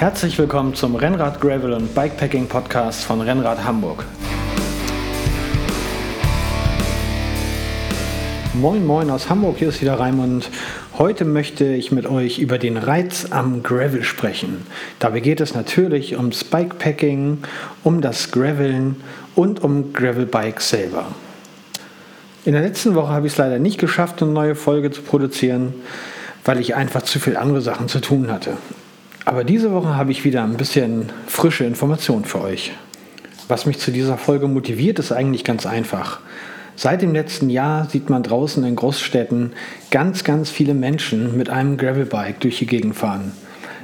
Herzlich willkommen zum Rennrad Gravel und Bikepacking Podcast von Rennrad Hamburg. Moin Moin aus Hamburg, hier ist wieder Raimund. Heute möchte ich mit euch über den Reiz am Gravel sprechen. Dabei geht es natürlich ums Bikepacking, um das Graveln und um Gravelbike selber. In der letzten Woche habe ich es leider nicht geschafft, eine neue Folge zu produzieren, weil ich einfach zu viel andere Sachen zu tun hatte. Aber diese Woche habe ich wieder ein bisschen frische Informationen für euch. Was mich zu dieser Folge motiviert, ist eigentlich ganz einfach. Seit dem letzten Jahr sieht man draußen in Großstädten ganz, ganz viele Menschen mit einem Gravelbike durch die Gegend fahren.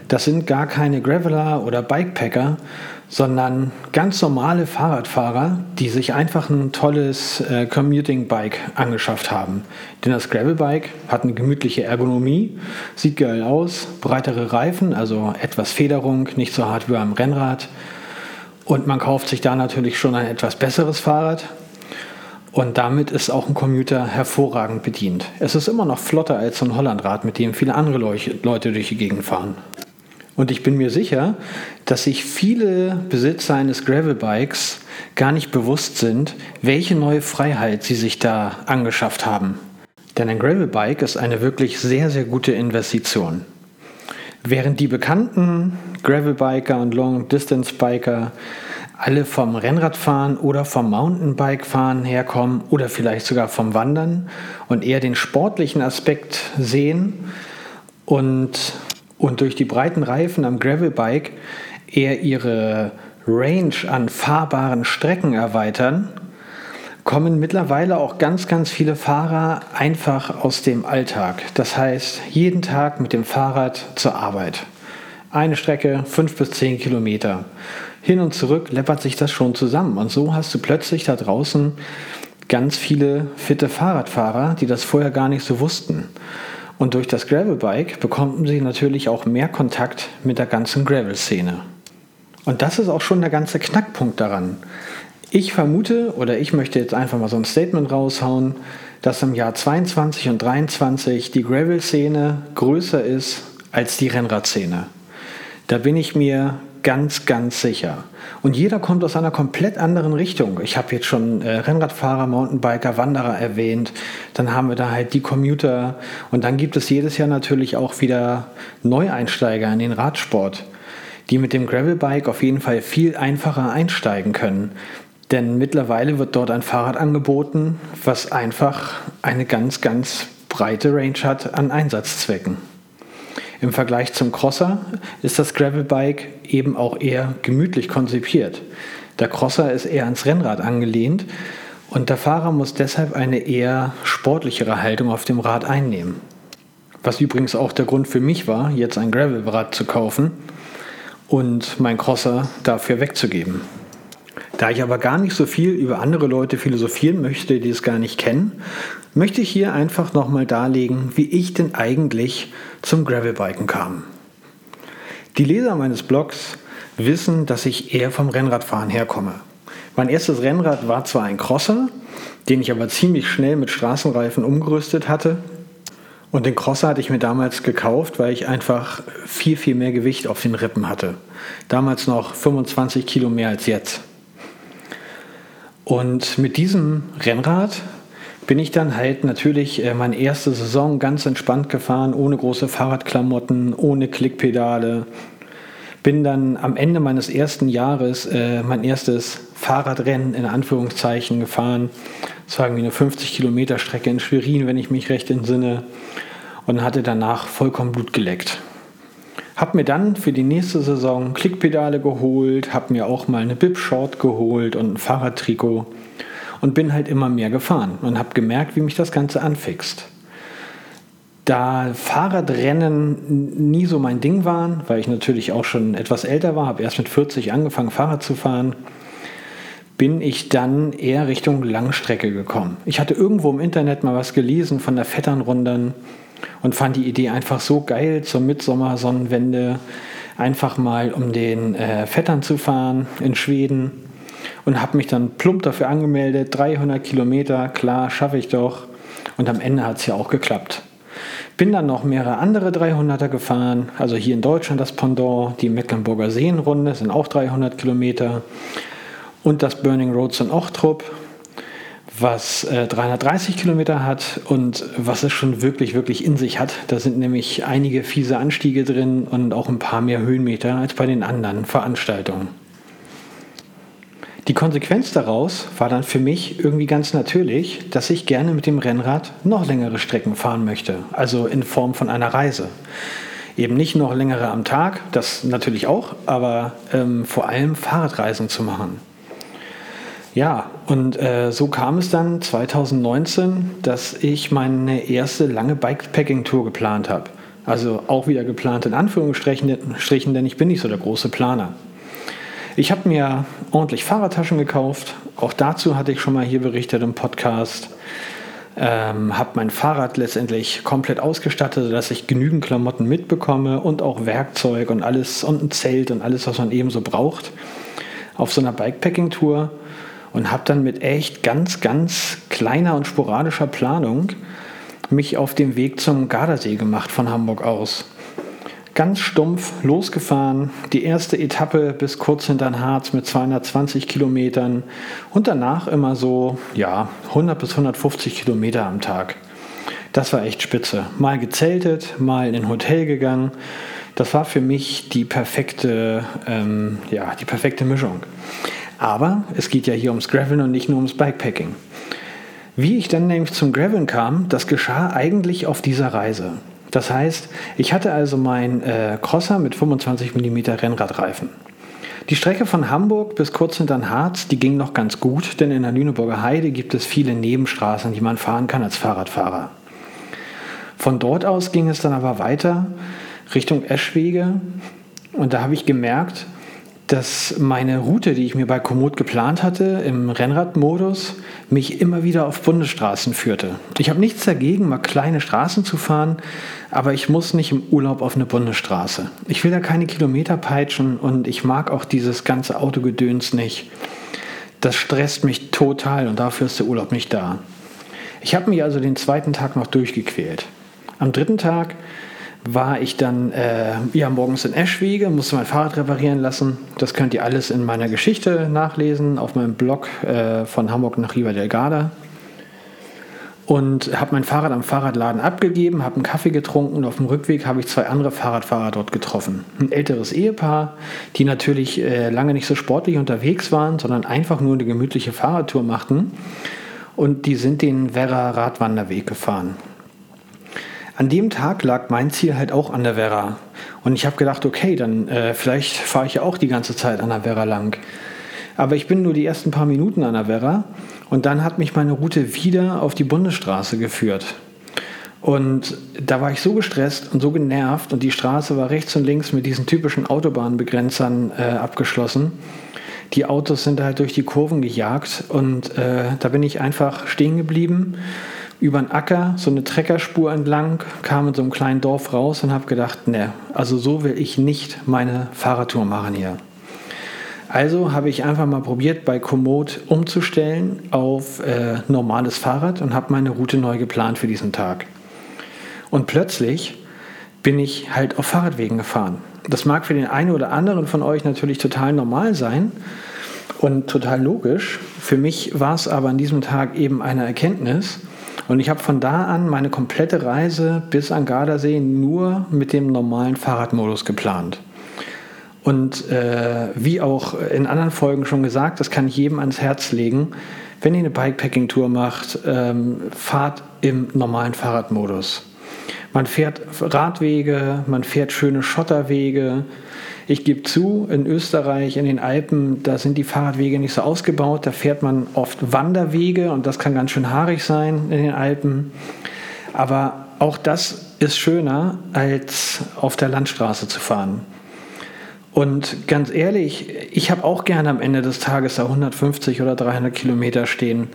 Das sind gar keine Graveler oder Bikepacker, sondern ganz normale Fahrradfahrer, die sich einfach ein tolles äh, Commuting-Bike angeschafft haben. Denn das Gravelbike hat eine gemütliche Ergonomie, sieht geil aus, breitere Reifen, also etwas Federung, nicht so hart wie beim Rennrad. Und man kauft sich da natürlich schon ein etwas besseres Fahrrad, und damit ist auch ein Commuter hervorragend bedient. Es ist immer noch flotter als so ein Hollandrad, mit dem viele andere Leute durch die Gegend fahren. Und ich bin mir sicher, dass sich viele Besitzer eines Gravelbikes gar nicht bewusst sind, welche neue Freiheit sie sich da angeschafft haben. Denn ein Gravelbike ist eine wirklich sehr, sehr gute Investition. Während die bekannten Gravelbiker und Long-Distance-Biker alle vom Rennradfahren oder vom Mountainbikefahren herkommen oder vielleicht sogar vom Wandern und eher den sportlichen Aspekt sehen und, und durch die breiten Reifen am Gravelbike eher ihre Range an fahrbaren Strecken erweitern, kommen mittlerweile auch ganz, ganz viele Fahrer einfach aus dem Alltag. Das heißt, jeden Tag mit dem Fahrrad zur Arbeit. Eine Strecke, fünf bis zehn Kilometer hin und zurück läppert sich das schon zusammen. Und so hast du plötzlich da draußen ganz viele fitte Fahrradfahrer, die das vorher gar nicht so wussten. Und durch das Gravelbike bekommen sie natürlich auch mehr Kontakt mit der ganzen Gravel-Szene. Und das ist auch schon der ganze Knackpunkt daran. Ich vermute oder ich möchte jetzt einfach mal so ein Statement raushauen, dass im Jahr 22 und 23 die Gravel-Szene größer ist als die Rennradszene. Da bin ich mir ganz, ganz sicher. Und jeder kommt aus einer komplett anderen Richtung. Ich habe jetzt schon äh, Rennradfahrer, Mountainbiker, Wanderer erwähnt. Dann haben wir da halt die Commuter. Und dann gibt es jedes Jahr natürlich auch wieder Neueinsteiger in den Radsport, die mit dem Gravelbike auf jeden Fall viel einfacher einsteigen können. Denn mittlerweile wird dort ein Fahrrad angeboten, was einfach eine ganz, ganz breite Range hat an Einsatzzwecken. Im Vergleich zum Crosser ist das Gravelbike eben auch eher gemütlich konzipiert. Der Crosser ist eher ans Rennrad angelehnt und der Fahrer muss deshalb eine eher sportlichere Haltung auf dem Rad einnehmen. Was übrigens auch der Grund für mich war, jetzt ein Gravelrad zu kaufen und mein Crosser dafür wegzugeben. Da ich aber gar nicht so viel über andere Leute philosophieren möchte, die es gar nicht kennen, möchte ich hier einfach nochmal darlegen, wie ich denn eigentlich zum Gravelbiken kam. Die Leser meines Blogs wissen, dass ich eher vom Rennradfahren herkomme. Mein erstes Rennrad war zwar ein Crosser, den ich aber ziemlich schnell mit Straßenreifen umgerüstet hatte. Und den Crosser hatte ich mir damals gekauft, weil ich einfach viel, viel mehr Gewicht auf den Rippen hatte. Damals noch 25 Kilo mehr als jetzt. Und mit diesem Rennrad bin ich dann halt natürlich äh, meine erste Saison ganz entspannt gefahren, ohne große Fahrradklamotten, ohne Klickpedale. Bin dann am Ende meines ersten Jahres äh, mein erstes Fahrradrennen in Anführungszeichen gefahren. Das war irgendwie eine 50 Kilometer Strecke in Schwerin, wenn ich mich recht entsinne. Und hatte danach vollkommen Blut geleckt. Hab mir dann für die nächste Saison Klickpedale geholt, hab mir auch mal eine Bib-Short geholt und ein Fahrradtrikot und bin halt immer mehr gefahren und habe gemerkt, wie mich das Ganze anfixt. Da Fahrradrennen nie so mein Ding waren, weil ich natürlich auch schon etwas älter war, habe erst mit 40 angefangen, Fahrrad zu fahren, bin ich dann eher Richtung Langstrecke gekommen. Ich hatte irgendwo im Internet mal was gelesen von der Vetternrundern und fand die Idee einfach so geil zur Mitsommersonnenwende, einfach mal um den äh, Vettern zu fahren in Schweden und habe mich dann plump dafür angemeldet, 300 Kilometer, klar, schaffe ich doch. Und am Ende hat es ja auch geklappt. Bin dann noch mehrere andere 300er gefahren, also hier in Deutschland das Pendant, die Mecklenburger Seenrunde sind auch 300 Kilometer und das Burning Roads in Ochtrup, was äh, 330 Kilometer hat und was es schon wirklich, wirklich in sich hat. Da sind nämlich einige fiese Anstiege drin und auch ein paar mehr Höhenmeter als bei den anderen Veranstaltungen. Die Konsequenz daraus war dann für mich irgendwie ganz natürlich, dass ich gerne mit dem Rennrad noch längere Strecken fahren möchte, also in Form von einer Reise. Eben nicht noch längere am Tag, das natürlich auch, aber ähm, vor allem Fahrradreisen zu machen. Ja, und äh, so kam es dann 2019, dass ich meine erste lange Bikepacking-Tour geplant habe. Also auch wieder geplant in Anführungsstrichen, denn ich bin nicht so der große Planer. Ich habe mir ordentlich Fahrradtaschen gekauft. Auch dazu hatte ich schon mal hier berichtet im Podcast. Ähm, habe mein Fahrrad letztendlich komplett ausgestattet, dass ich genügend Klamotten mitbekomme und auch Werkzeug und alles und ein Zelt und alles, was man eben so braucht auf so einer Bikepacking-Tour und habe dann mit echt ganz, ganz kleiner und sporadischer Planung mich auf den Weg zum Gardasee gemacht von Hamburg aus ganz stumpf losgefahren. Die erste Etappe bis kurz hinter Harz mit 220 Kilometern und danach immer so, ja, 100 bis 150 Kilometer am Tag. Das war echt spitze. Mal gezeltet, mal in ein Hotel gegangen. Das war für mich die perfekte, ähm, ja, die perfekte Mischung. Aber es geht ja hier ums Graveln und nicht nur ums Bikepacking. Wie ich dann nämlich zum Graveln kam, das geschah eigentlich auf dieser Reise. Das heißt, ich hatte also meinen äh, Crosser mit 25 mm Rennradreifen. Die Strecke von Hamburg bis kurz hinter Harz, die ging noch ganz gut, denn in der Lüneburger Heide gibt es viele Nebenstraßen, die man fahren kann als Fahrradfahrer. Von dort aus ging es dann aber weiter Richtung Eschwege und da habe ich gemerkt, dass meine Route, die ich mir bei Komoot geplant hatte, im Rennradmodus, mich immer wieder auf Bundesstraßen führte. Ich habe nichts dagegen, mal kleine Straßen zu fahren, aber ich muss nicht im Urlaub auf eine Bundesstraße. Ich will da keine Kilometer peitschen und ich mag auch dieses ganze Autogedöns nicht. Das stresst mich total und dafür ist der Urlaub nicht da. Ich habe mich also den zweiten Tag noch durchgequält. Am dritten Tag war ich dann äh, ja, morgens in Eschwege, musste mein Fahrrad reparieren lassen. Das könnt ihr alles in meiner Geschichte nachlesen, auf meinem Blog äh, von Hamburg nach Riva del Garda. Und habe mein Fahrrad am Fahrradladen abgegeben, habe einen Kaffee getrunken und auf dem Rückweg habe ich zwei andere Fahrradfahrer dort getroffen. Ein älteres Ehepaar, die natürlich äh, lange nicht so sportlich unterwegs waren, sondern einfach nur eine gemütliche Fahrradtour machten. Und die sind den Werra Radwanderweg gefahren. An dem Tag lag mein Ziel halt auch an der Werra. Und ich habe gedacht, okay, dann äh, vielleicht fahre ich ja auch die ganze Zeit an der Werra lang. Aber ich bin nur die ersten paar Minuten an der Werra und dann hat mich meine Route wieder auf die Bundesstraße geführt. Und da war ich so gestresst und so genervt und die Straße war rechts und links mit diesen typischen Autobahnbegrenzern äh, abgeschlossen. Die Autos sind halt durch die Kurven gejagt und äh, da bin ich einfach stehen geblieben über den Acker, so eine Treckerspur entlang, kam in so einem kleinen Dorf raus und habe gedacht, ne, also so will ich nicht meine Fahrradtour machen hier. Also habe ich einfach mal probiert, bei Komoot umzustellen auf äh, normales Fahrrad und habe meine Route neu geplant für diesen Tag. Und plötzlich bin ich halt auf Fahrradwegen gefahren. Das mag für den einen oder anderen von euch natürlich total normal sein und total logisch. Für mich war es aber an diesem Tag eben eine Erkenntnis, und ich habe von da an meine komplette Reise bis an Gardasee nur mit dem normalen Fahrradmodus geplant. Und äh, wie auch in anderen Folgen schon gesagt, das kann ich jedem ans Herz legen. Wenn ihr eine Bikepacking-Tour macht, ähm, fahrt im normalen Fahrradmodus. Man fährt Radwege, man fährt schöne Schotterwege, ich gebe zu, in Österreich, in den Alpen, da sind die Fahrradwege nicht so ausgebaut. Da fährt man oft Wanderwege und das kann ganz schön haarig sein in den Alpen. Aber auch das ist schöner, als auf der Landstraße zu fahren. Und ganz ehrlich, ich habe auch gerne am Ende des Tages da 150 oder 300 Kilometer stehen.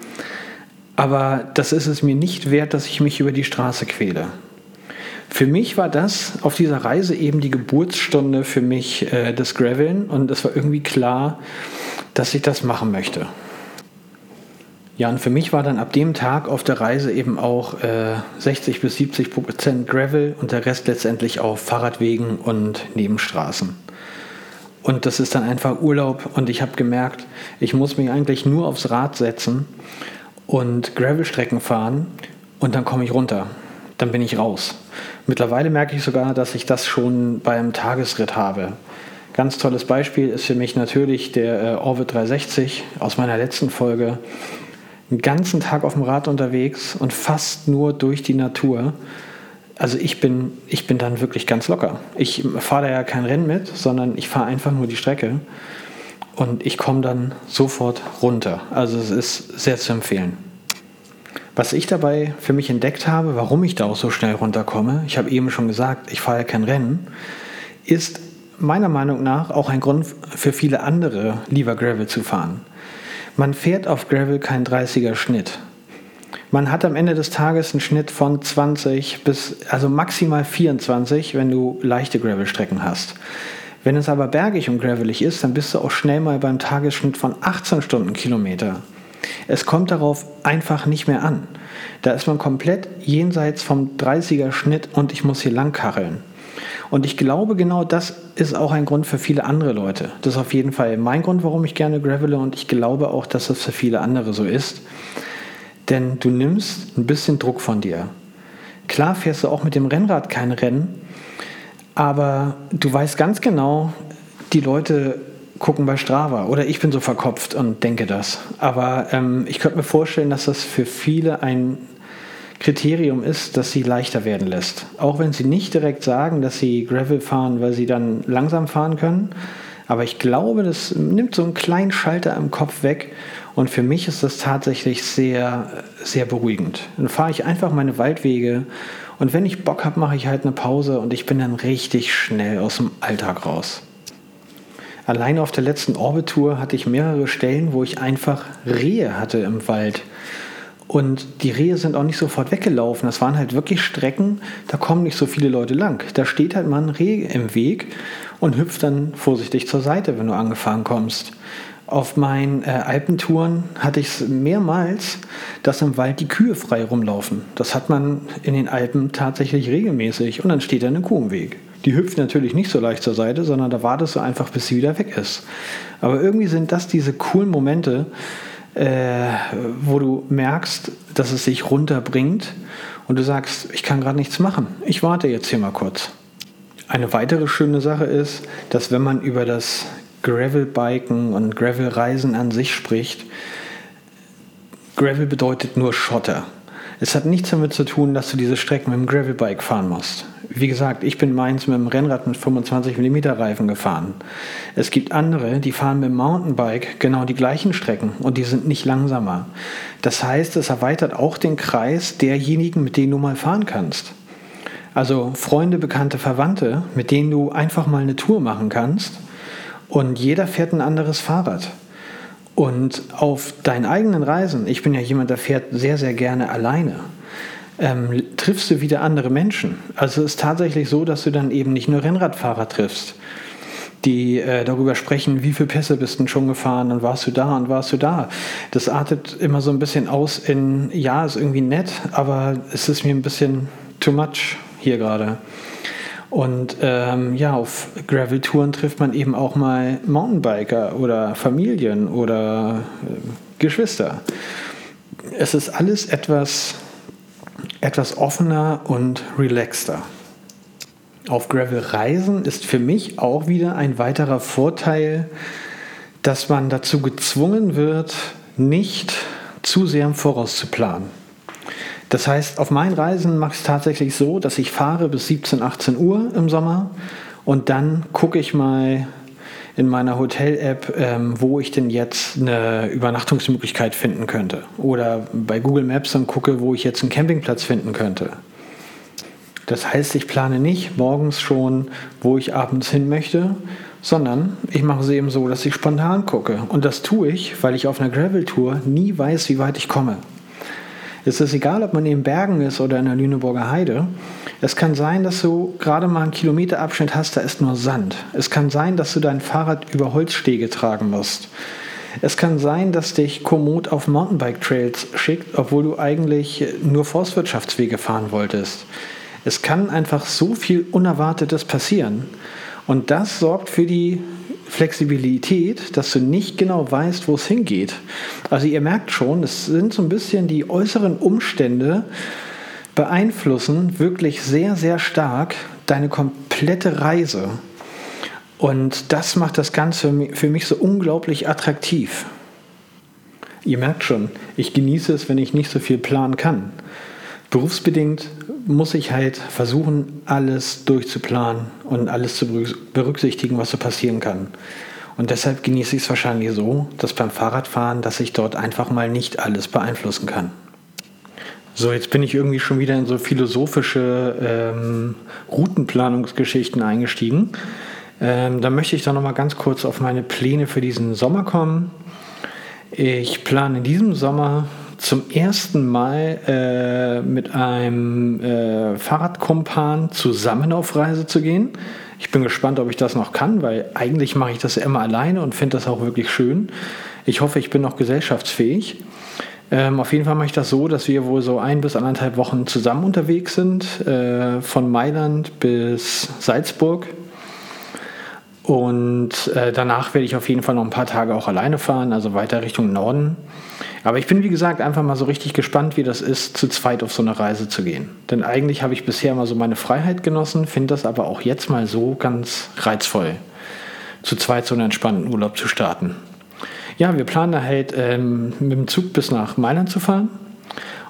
Aber das ist es mir nicht wert, dass ich mich über die Straße quäle. Für mich war das auf dieser Reise eben die Geburtsstunde für mich äh, des Graveln und es war irgendwie klar, dass ich das machen möchte. Ja, und für mich war dann ab dem Tag auf der Reise eben auch äh, 60 bis 70 Prozent Gravel und der Rest letztendlich auf Fahrradwegen und Nebenstraßen. Und das ist dann einfach Urlaub und ich habe gemerkt, ich muss mich eigentlich nur aufs Rad setzen und Gravelstrecken fahren und dann komme ich runter. Dann bin ich raus. Mittlerweile merke ich sogar, dass ich das schon beim Tagesritt habe. Ganz tolles Beispiel ist für mich natürlich der äh, Orbit 360 aus meiner letzten Folge. Den ganzen Tag auf dem Rad unterwegs und fast nur durch die Natur also ich bin, ich bin dann wirklich ganz locker. Ich fahre da ja kein Rennen mit, sondern ich fahre einfach nur die Strecke und ich komme dann sofort runter. Also es ist sehr zu empfehlen. Was ich dabei für mich entdeckt habe, warum ich da auch so schnell runterkomme, ich habe eben schon gesagt, ich fahre ja kein Rennen, ist meiner Meinung nach auch ein Grund für viele andere, lieber Gravel zu fahren. Man fährt auf Gravel keinen 30er Schnitt. Man hat am Ende des Tages einen Schnitt von 20 bis, also maximal 24, wenn du leichte Gravelstrecken hast. Wenn es aber bergig und gravelig ist, dann bist du auch schnell mal beim Tagesschnitt von 18 Stundenkilometer. Es kommt darauf einfach nicht mehr an. Da ist man komplett jenseits vom 30er Schnitt und ich muss hier lang kacheln. Und ich glaube, genau das ist auch ein Grund für viele andere Leute. Das ist auf jeden Fall mein Grund, warum ich gerne gravele und ich glaube auch, dass das für viele andere so ist denn du nimmst ein bisschen Druck von dir. Klar fährst du auch mit dem Rennrad kein Rennen, aber du weißt ganz genau, die Leute gucken bei Strava oder ich bin so verkopft und denke das. Aber ähm, ich könnte mir vorstellen, dass das für viele ein Kriterium ist, das sie leichter werden lässt. Auch wenn sie nicht direkt sagen, dass sie Gravel fahren, weil sie dann langsam fahren können. Aber ich glaube, das nimmt so einen kleinen Schalter im Kopf weg und für mich ist das tatsächlich sehr, sehr beruhigend. Dann fahre ich einfach meine Waldwege und wenn ich Bock habe, mache ich halt eine Pause und ich bin dann richtig schnell aus dem Alltag raus. Allein auf der letzten Orbit-Tour hatte ich mehrere Stellen, wo ich einfach Rehe hatte im Wald. Und die Rehe sind auch nicht sofort weggelaufen. Das waren halt wirklich Strecken, da kommen nicht so viele Leute lang. Da steht halt mal ein Reh im Weg und hüpft dann vorsichtig zur Seite, wenn du angefahren kommst. Auf meinen äh, Alpentouren hatte ich es mehrmals, dass im Wald die Kühe frei rumlaufen. Das hat man in den Alpen tatsächlich regelmäßig und dann steht da eine Kuh im Weg. Die hüpft natürlich nicht so leicht zur Seite, sondern da wartest du einfach, bis sie wieder weg ist. Aber irgendwie sind das diese coolen Momente, äh, wo du merkst, dass es sich runterbringt und du sagst, ich kann gerade nichts machen. Ich warte jetzt hier mal kurz. Eine weitere schöne Sache ist, dass wenn man über das Gravelbiken und Gravelreisen an sich spricht, Gravel bedeutet nur Schotter. Es hat nichts damit zu tun, dass du diese Strecken mit dem Gravelbike fahren musst. Wie gesagt, ich bin meins mit dem Rennrad mit 25 mm Reifen gefahren. Es gibt andere, die fahren mit dem Mountainbike genau die gleichen Strecken und die sind nicht langsamer. Das heißt, es erweitert auch den Kreis derjenigen, mit denen du mal fahren kannst. Also Freunde, Bekannte, Verwandte, mit denen du einfach mal eine Tour machen kannst und jeder fährt ein anderes Fahrrad. Und auf deinen eigenen Reisen, ich bin ja jemand, der fährt sehr, sehr gerne alleine, ähm, triffst du wieder andere Menschen. Also es ist tatsächlich so, dass du dann eben nicht nur Rennradfahrer triffst, die äh, darüber sprechen, wie viele Pässe bist du schon gefahren und warst du da und warst du da. Das artet immer so ein bisschen aus in, ja, ist irgendwie nett, aber es ist mir ein bisschen too much hier gerade. Und ähm, ja, auf Gravel-Touren trifft man eben auch mal Mountainbiker oder Familien oder äh, Geschwister. Es ist alles etwas, etwas offener und relaxter. Auf Gravel-Reisen ist für mich auch wieder ein weiterer Vorteil, dass man dazu gezwungen wird, nicht zu sehr im Voraus zu planen. Das heißt, auf meinen Reisen mache ich es tatsächlich so, dass ich fahre bis 17, 18 Uhr im Sommer und dann gucke ich mal in meiner Hotel-App, ähm, wo ich denn jetzt eine Übernachtungsmöglichkeit finden könnte. Oder bei Google Maps dann gucke, wo ich jetzt einen Campingplatz finden könnte. Das heißt, ich plane nicht morgens schon, wo ich abends hin möchte, sondern ich mache es eben so, dass ich spontan gucke. Und das tue ich, weil ich auf einer Gravel-Tour nie weiß, wie weit ich komme. Es ist egal, ob man in den Bergen ist oder in der Lüneburger Heide. Es kann sein, dass du gerade mal einen Kilometerabschnitt hast, da ist nur Sand. Es kann sein, dass du dein Fahrrad über Holzstege tragen musst. Es kann sein, dass dich Komoot auf Mountainbike-Trails schickt, obwohl du eigentlich nur Forstwirtschaftswege fahren wolltest. Es kann einfach so viel Unerwartetes passieren. Und das sorgt für die Flexibilität, dass du nicht genau weißt, wo es hingeht. Also ihr merkt schon, es sind so ein bisschen die äußeren Umstände beeinflussen wirklich sehr, sehr stark deine komplette Reise. Und das macht das Ganze für mich so unglaublich attraktiv. Ihr merkt schon, ich genieße es, wenn ich nicht so viel planen kann. Berufsbedingt muss ich halt versuchen, alles durchzuplanen und alles zu berücksichtigen, was so passieren kann. Und deshalb genieße ich es wahrscheinlich so, dass beim Fahrradfahren, dass ich dort einfach mal nicht alles beeinflussen kann. So, jetzt bin ich irgendwie schon wieder in so philosophische ähm, Routenplanungsgeschichten eingestiegen. Ähm, da möchte ich dann noch mal ganz kurz auf meine Pläne für diesen Sommer kommen. Ich plane in diesem Sommer zum ersten Mal äh, mit einem äh, Fahrradkumpan zusammen auf Reise zu gehen. Ich bin gespannt, ob ich das noch kann, weil eigentlich mache ich das immer alleine und finde das auch wirklich schön. Ich hoffe, ich bin noch gesellschaftsfähig. Ähm, auf jeden Fall mache ich das so, dass wir wohl so ein bis anderthalb Wochen zusammen unterwegs sind, äh, von Mailand bis Salzburg. Und äh, danach werde ich auf jeden Fall noch ein paar Tage auch alleine fahren, also weiter Richtung Norden. Aber ich bin, wie gesagt, einfach mal so richtig gespannt, wie das ist, zu zweit auf so eine Reise zu gehen. Denn eigentlich habe ich bisher mal so meine Freiheit genossen, finde das aber auch jetzt mal so ganz reizvoll, zu zweit so einen entspannten Urlaub zu starten. Ja, wir planen halt ähm, mit dem Zug bis nach Mailand zu fahren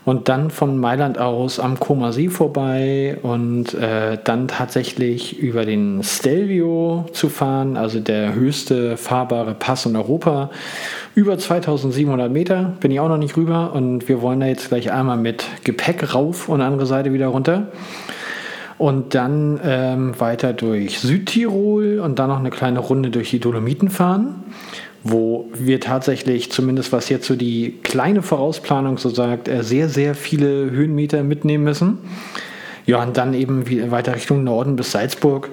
und dann von Mailand aus am Koma See vorbei und äh, dann tatsächlich über den Stelvio zu fahren, also der höchste fahrbare Pass in Europa. Über 2700 Meter bin ich auch noch nicht rüber und wir wollen da jetzt gleich einmal mit Gepäck rauf und andere Seite wieder runter. Und dann ähm, weiter durch Südtirol und dann noch eine kleine Runde durch die Dolomiten fahren wo wir tatsächlich, zumindest was jetzt so die kleine Vorausplanung so sagt, äh, sehr, sehr viele Höhenmeter mitnehmen müssen. Ja, und dann eben weiter Richtung Norden bis Salzburg.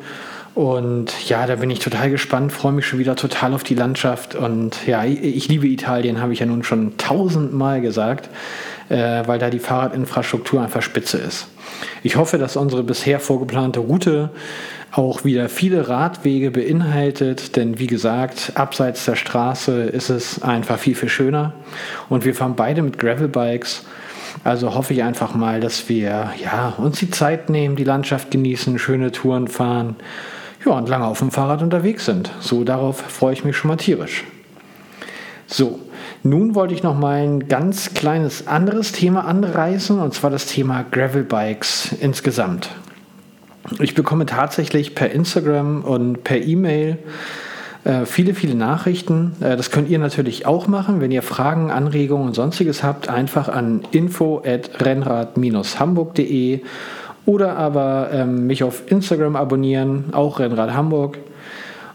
Und ja, da bin ich total gespannt, freue mich schon wieder total auf die Landschaft. Und ja, ich liebe Italien, habe ich ja nun schon tausendmal gesagt, äh, weil da die Fahrradinfrastruktur einfach spitze ist. Ich hoffe, dass unsere bisher vorgeplante Route auch wieder viele Radwege beinhaltet, denn wie gesagt, abseits der Straße ist es einfach viel, viel schöner. Und wir fahren beide mit Gravelbikes. Also hoffe ich einfach mal, dass wir ja, uns die Zeit nehmen, die Landschaft genießen, schöne Touren fahren ja, und lange auf dem Fahrrad unterwegs sind. So darauf freue ich mich schon mal tierisch. So, nun wollte ich noch mal ein ganz kleines anderes Thema anreißen, und zwar das Thema Gravelbikes insgesamt. Ich bekomme tatsächlich per Instagram und per E-Mail äh, viele, viele Nachrichten. Äh, das könnt ihr natürlich auch machen. Wenn ihr Fragen, Anregungen und sonstiges habt, einfach an info.rennrad-hamburg.de oder aber ähm, mich auf Instagram abonnieren, auch Rennrad Hamburg.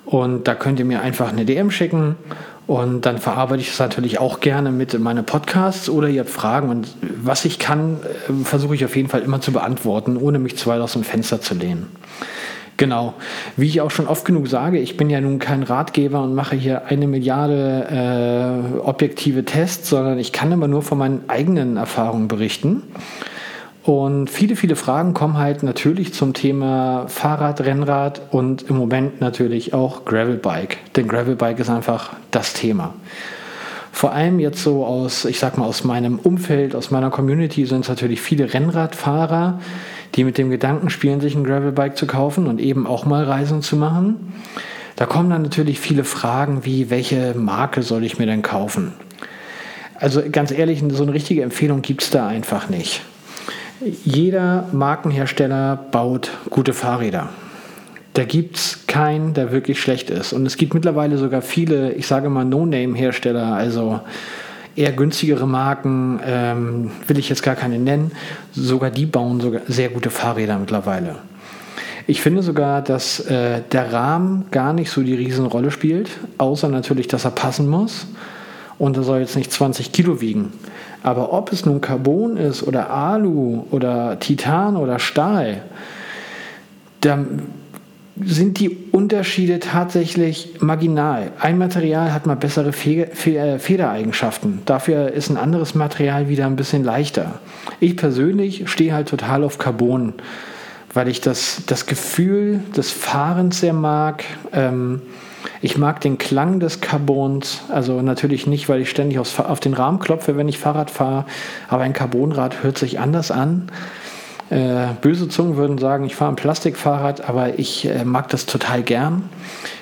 Und da könnt ihr mir einfach eine DM schicken und dann verarbeite ich das natürlich auch gerne mit in meine Podcasts oder ihr habt Fragen und was ich kann, äh, versuche ich auf jeden Fall immer zu beantworten, ohne mich zu weit aus dem Fenster zu lehnen. Genau. Wie ich auch schon oft genug sage, ich bin ja nun kein Ratgeber und mache hier eine Milliarde äh, objektive Tests, sondern ich kann immer nur von meinen eigenen Erfahrungen berichten. Und viele, viele Fragen kommen halt natürlich zum Thema Fahrrad, Rennrad und im Moment natürlich auch Gravelbike. Denn Gravelbike ist einfach das Thema. Vor allem jetzt so aus, ich sag mal, aus meinem Umfeld, aus meiner Community sind es natürlich viele Rennradfahrer, die mit dem Gedanken spielen, sich ein Gravelbike zu kaufen und eben auch mal Reisen zu machen. Da kommen dann natürlich viele Fragen wie, welche Marke soll ich mir denn kaufen? Also ganz ehrlich, so eine richtige Empfehlung gibt es da einfach nicht. Jeder Markenhersteller baut gute Fahrräder. Da gibt es keinen, der wirklich schlecht ist. Und es gibt mittlerweile sogar viele, ich sage mal, No-Name-Hersteller, also eher günstigere Marken, ähm, will ich jetzt gar keine nennen. Sogar die bauen sogar sehr gute Fahrräder mittlerweile. Ich finde sogar, dass äh, der Rahmen gar nicht so die Riesenrolle spielt, außer natürlich, dass er passen muss. Und er soll jetzt nicht 20 Kilo wiegen. Aber ob es nun Carbon ist oder Alu oder Titan oder Stahl, da sind die Unterschiede tatsächlich marginal. Ein Material hat mal bessere Federeigenschaften. Dafür ist ein anderes Material wieder ein bisschen leichter. Ich persönlich stehe halt total auf Carbon, weil ich das, das Gefühl des Fahrens sehr mag. Ähm, ich mag den Klang des Carbons, also natürlich nicht, weil ich ständig aufs, auf den Rahmen klopfe, wenn ich Fahrrad fahre, aber ein Carbonrad hört sich anders an. Äh, böse Zungen würden sagen, ich fahre ein Plastikfahrrad, aber ich äh, mag das total gern.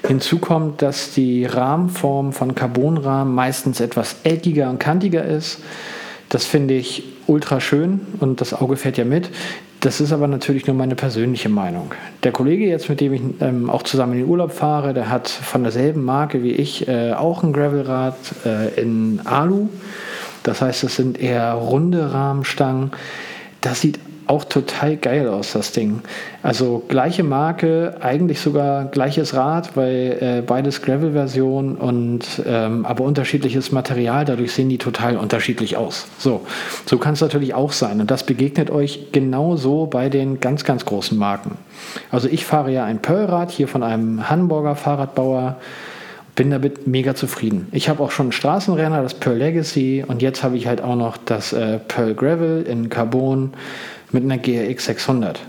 Hinzu kommt, dass die Rahmenform von Carbonrahmen meistens etwas eckiger und kantiger ist. Das finde ich ultra schön und das Auge fährt ja mit. Das ist aber natürlich nur meine persönliche Meinung. Der Kollege jetzt, mit dem ich ähm, auch zusammen in den Urlaub fahre, der hat von derselben Marke wie ich äh, auch ein Gravelrad äh, in Alu. Das heißt, es sind eher runde Rahmenstangen. Das sieht auch total geil aus, das Ding. Also gleiche Marke, eigentlich sogar gleiches Rad, weil äh, beides Gravel-Version und ähm, aber unterschiedliches Material, dadurch sehen die total unterschiedlich aus. So, so kann es natürlich auch sein. Und das begegnet euch genauso bei den ganz, ganz großen Marken. Also ich fahre ja ein Pearl-Rad hier von einem Hamburger Fahrradbauer bin damit mega zufrieden. Ich habe auch schon einen Straßenrenner, das Pearl Legacy und jetzt habe ich halt auch noch das äh, Pearl Gravel in Carbon mit einer GRX 600.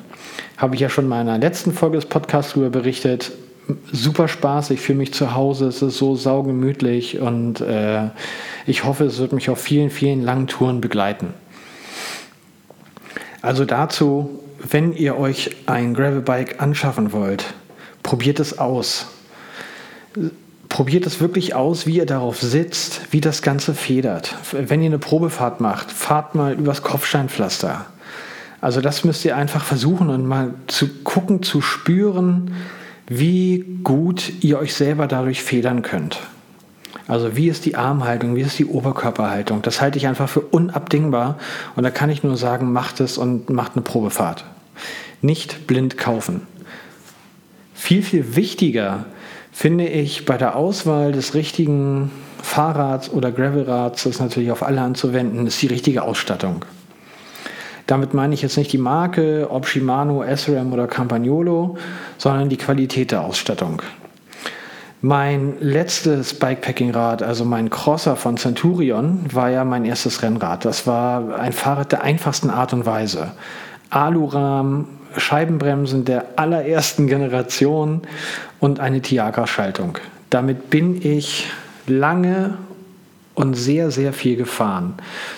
Habe ich ja schon in meiner letzten Folge des Podcasts darüber berichtet. Super Spaß, ich fühle mich zu Hause, es ist so saugemütlich und äh, ich hoffe, es wird mich auf vielen, vielen langen Touren begleiten. Also dazu, wenn ihr euch ein Gravelbike anschaffen wollt, probiert es aus. Probiert es wirklich aus, wie ihr darauf sitzt, wie das Ganze federt. Wenn ihr eine Probefahrt macht, fahrt mal übers Kopfsteinpflaster. Also das müsst ihr einfach versuchen und mal zu gucken, zu spüren, wie gut ihr euch selber dadurch federn könnt. Also wie ist die Armhaltung, wie ist die Oberkörperhaltung? Das halte ich einfach für unabdingbar und da kann ich nur sagen, macht es und macht eine Probefahrt. Nicht blind kaufen. Viel, viel wichtiger finde ich bei der Auswahl des richtigen Fahrrads oder Gravelrads, das ist natürlich auf alle anzuwenden, ist die richtige Ausstattung. Damit meine ich jetzt nicht die Marke, ob Shimano, SRAM oder Campagnolo, sondern die Qualität der Ausstattung. Mein letztes Bikepacking-Rad, also mein Crosser von Centurion, war ja mein erstes Rennrad. Das war ein Fahrrad der einfachsten Art und Weise. Alurahmen, Scheibenbremsen der allerersten Generation und eine Tiagra-Schaltung. Damit bin ich lange und sehr, sehr viel gefahren.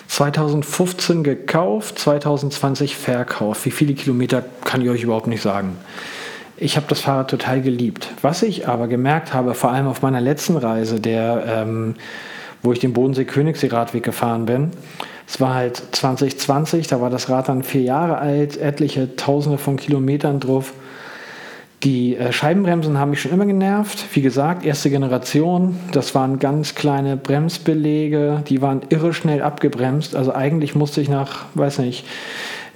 2015 gekauft, 2020 verkauft. Wie viele Kilometer kann ich euch überhaupt nicht sagen. Ich habe das Fahrrad total geliebt. Was ich aber gemerkt habe, vor allem auf meiner letzten Reise, der, ähm, wo ich den Bodensee-Königssee-Radweg gefahren bin, es war halt 2020, da war das Rad dann vier Jahre alt, etliche Tausende von Kilometern drauf. Die äh, Scheibenbremsen haben mich schon immer genervt. Wie gesagt, erste Generation, das waren ganz kleine Bremsbelege, die waren irre schnell abgebremst. Also eigentlich musste ich nach, weiß nicht,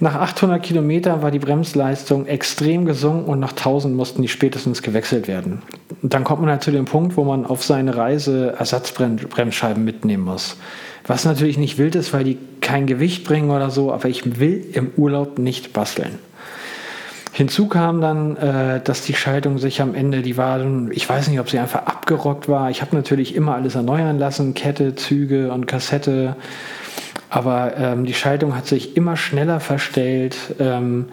nach 800 Kilometern war die Bremsleistung extrem gesunken und nach 1000 mussten die spätestens gewechselt werden. Und dann kommt man halt zu dem Punkt, wo man auf seine Reise Ersatzbremsscheiben mitnehmen muss. Was natürlich nicht wild ist, weil die kein Gewicht bringen oder so, aber ich will im Urlaub nicht basteln. Hinzu kam dann, äh, dass die Schaltung sich am Ende, die war, ich weiß nicht, ob sie einfach abgerockt war. Ich habe natürlich immer alles erneuern lassen, Kette, Züge und Kassette. Aber ähm, die Schaltung hat sich immer schneller verstellt. Ähm,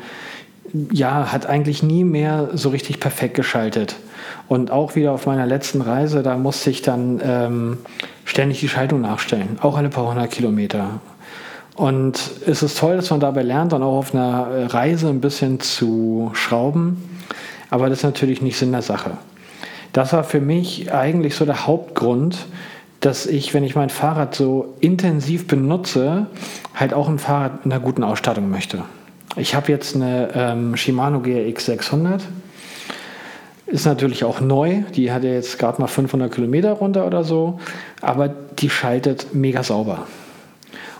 ja, hat eigentlich nie mehr so richtig perfekt geschaltet. Und auch wieder auf meiner letzten Reise, da musste ich dann ähm, ständig die Schaltung nachstellen, auch alle paar hundert Kilometer. Und es ist toll, dass man dabei lernt, dann auch auf einer Reise ein bisschen zu schrauben. Aber das ist natürlich nicht Sinn der Sache. Das war für mich eigentlich so der Hauptgrund, dass ich, wenn ich mein Fahrrad so intensiv benutze, halt auch ein Fahrrad mit einer guten Ausstattung möchte. Ich habe jetzt eine ähm, Shimano GRX 600. Ist natürlich auch neu. Die hat ja jetzt gerade mal 500 Kilometer runter oder so. Aber die schaltet mega sauber.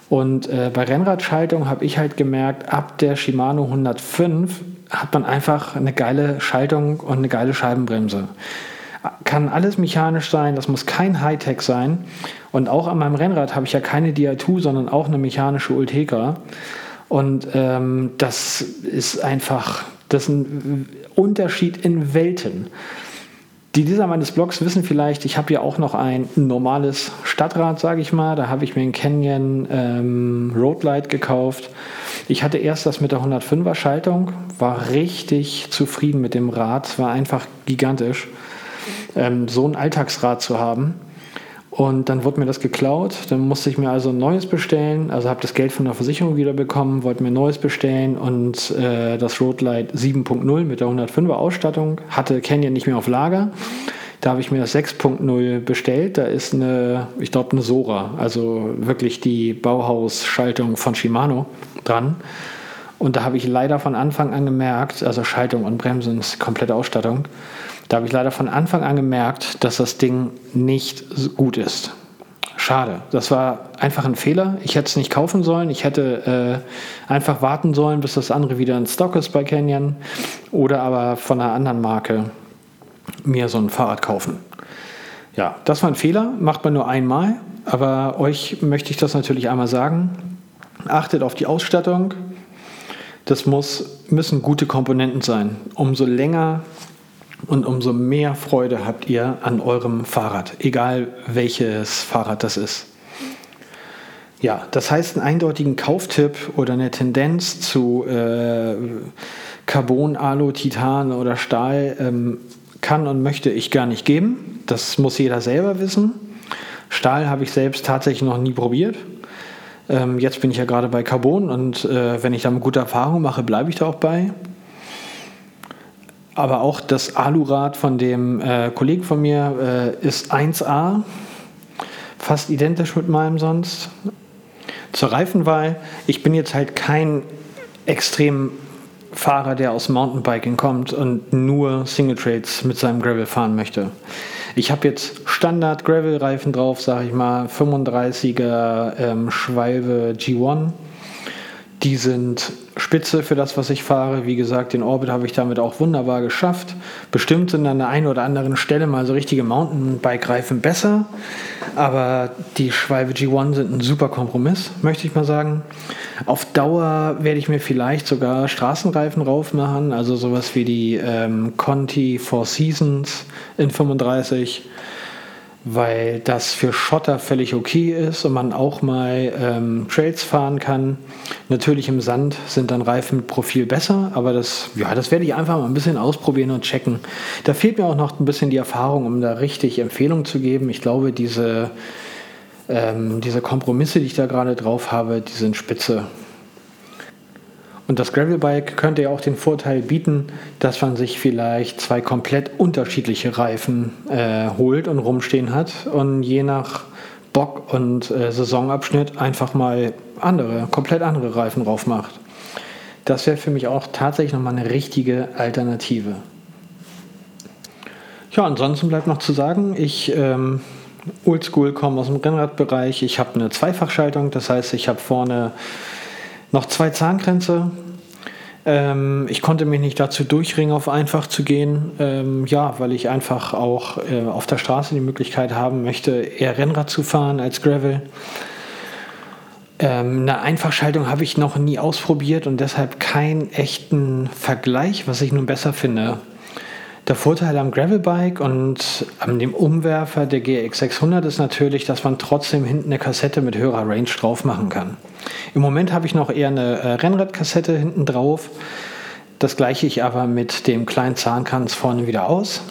Und äh, bei Rennradschaltung habe ich halt gemerkt, ab der Shimano 105 hat man einfach eine geile Schaltung und eine geile Scheibenbremse. Kann alles mechanisch sein, das muss kein Hightech sein. Und auch an meinem Rennrad habe ich ja keine Di2, sondern auch eine mechanische Ultegra. Und ähm, das ist einfach Das ist ein Unterschied in Welten. Die Leser meines Blogs wissen vielleicht, ich habe ja auch noch ein normales Stadtrad, sage ich mal. Da habe ich mir ein Canyon ähm, Roadlight gekauft. Ich hatte erst das mit der 105er Schaltung, war richtig zufrieden mit dem Rad. Es war einfach gigantisch, ähm, so ein Alltagsrad zu haben. Und dann wurde mir das geklaut. Dann musste ich mir also ein neues bestellen. Also habe das Geld von der Versicherung wieder bekommen, wollte mir ein neues bestellen und äh, das Roadlight 7.0 mit der 105er Ausstattung hatte Canyon nicht mehr auf Lager. Da habe ich mir das 6.0 bestellt. Da ist eine, ich glaube, eine Sora, also wirklich die Bauhaus-Schaltung von Shimano dran. Und da habe ich leider von Anfang an gemerkt, also Schaltung und Bremsen ist komplette Ausstattung, da habe ich leider von Anfang an gemerkt, dass das Ding nicht gut ist. Schade. Das war einfach ein Fehler. Ich hätte es nicht kaufen sollen. Ich hätte äh, einfach warten sollen, bis das andere wieder in Stock ist bei Canyon. Oder aber von einer anderen Marke mir so ein Fahrrad kaufen. Ja, das war ein Fehler. Macht man nur einmal. Aber euch möchte ich das natürlich einmal sagen. Achtet auf die Ausstattung. Das muss, müssen gute Komponenten sein. Umso länger und umso mehr Freude habt ihr an eurem Fahrrad, egal welches Fahrrad das ist. Ja, das heißt, einen eindeutigen Kauftipp oder eine Tendenz zu äh, Carbon, Alu, Titan oder Stahl ähm, kann und möchte ich gar nicht geben. Das muss jeder selber wissen. Stahl habe ich selbst tatsächlich noch nie probiert. Ähm, jetzt bin ich ja gerade bei Carbon und äh, wenn ich da eine gute Erfahrung mache, bleibe ich da auch bei aber auch das Alurad von dem äh, Kollegen von mir äh, ist 1A, fast identisch mit meinem sonst. Zur Reifenwahl, ich bin jetzt halt kein extrem Fahrer, der aus Mountainbiking kommt und nur Single Trades mit seinem Gravel fahren möchte. Ich habe jetzt Standard Gravel Reifen drauf, sage ich mal, 35er ähm, Schwalbe G1 die sind spitze für das, was ich fahre. Wie gesagt, den Orbit habe ich damit auch wunderbar geschafft. Bestimmt sind an der einen oder anderen Stelle mal so richtige Mountainbike-Reifen besser. Aber die Schwalbe G1 sind ein super Kompromiss, möchte ich mal sagen. Auf Dauer werde ich mir vielleicht sogar Straßenreifen drauf machen. Also sowas wie die ähm, Conti Four Seasons in 35 weil das für Schotter völlig okay ist und man auch mal ähm, Trails fahren kann. Natürlich im Sand sind dann Reifen mit Profil besser, aber das, ja, das werde ich einfach mal ein bisschen ausprobieren und checken. Da fehlt mir auch noch ein bisschen die Erfahrung, um da richtig Empfehlungen zu geben. Ich glaube, diese, ähm, diese Kompromisse, die ich da gerade drauf habe, die sind spitze. Und das Gravelbike könnte ja auch den Vorteil bieten, dass man sich vielleicht zwei komplett unterschiedliche Reifen äh, holt und rumstehen hat und je nach Bock und äh, Saisonabschnitt einfach mal andere, komplett andere Reifen drauf macht. Das wäre für mich auch tatsächlich nochmal eine richtige Alternative. Ja, ansonsten bleibt noch zu sagen, ich ähm, oldschool komme aus dem Rennradbereich. Ich habe eine Zweifachschaltung, das heißt, ich habe vorne noch zwei Zahnkränze. Ähm, ich konnte mich nicht dazu durchringen, auf einfach zu gehen. Ähm, ja, weil ich einfach auch äh, auf der Straße die Möglichkeit haben möchte, eher Rennrad zu fahren als Gravel. Ähm, eine Einfachschaltung habe ich noch nie ausprobiert und deshalb keinen echten Vergleich, was ich nun besser finde. Der Vorteil am Gravelbike und an dem Umwerfer der GX 600 ist natürlich, dass man trotzdem hinten eine Kassette mit höherer Range drauf machen kann. Im Moment habe ich noch eher eine äh, Rennradkassette hinten drauf. Das gleiche ich aber mit dem kleinen Zahnkranz vorne wieder aus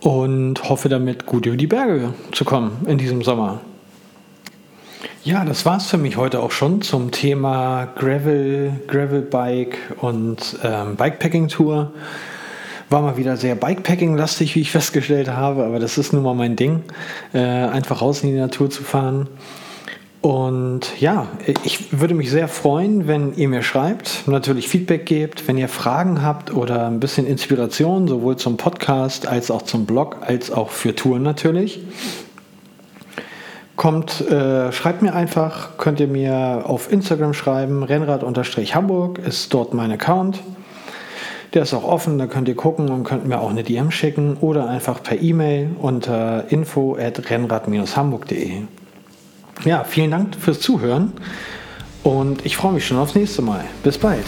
und hoffe damit gut über die Berge zu kommen in diesem Sommer. Ja, das war es für mich heute auch schon zum Thema Gravel, Gravelbike und ähm, Bikepacking Tour. War mal wieder sehr Bikepacking-lastig, wie ich festgestellt habe, aber das ist nun mal mein Ding, äh, einfach raus in die Natur zu fahren. Und ja, ich würde mich sehr freuen, wenn ihr mir schreibt, natürlich Feedback gebt, wenn ihr Fragen habt oder ein bisschen Inspiration, sowohl zum Podcast als auch zum Blog, als auch für Touren natürlich. Kommt, äh, schreibt mir einfach, könnt ihr mir auf Instagram schreiben, Rennrad-Hamburg ist dort mein Account. Der ist auch offen, da könnt ihr gucken und könnt mir auch eine DM schicken oder einfach per E-Mail unter info at rennrad-hamburg.de. Ja, vielen Dank fürs Zuhören und ich freue mich schon aufs nächste Mal. Bis bald.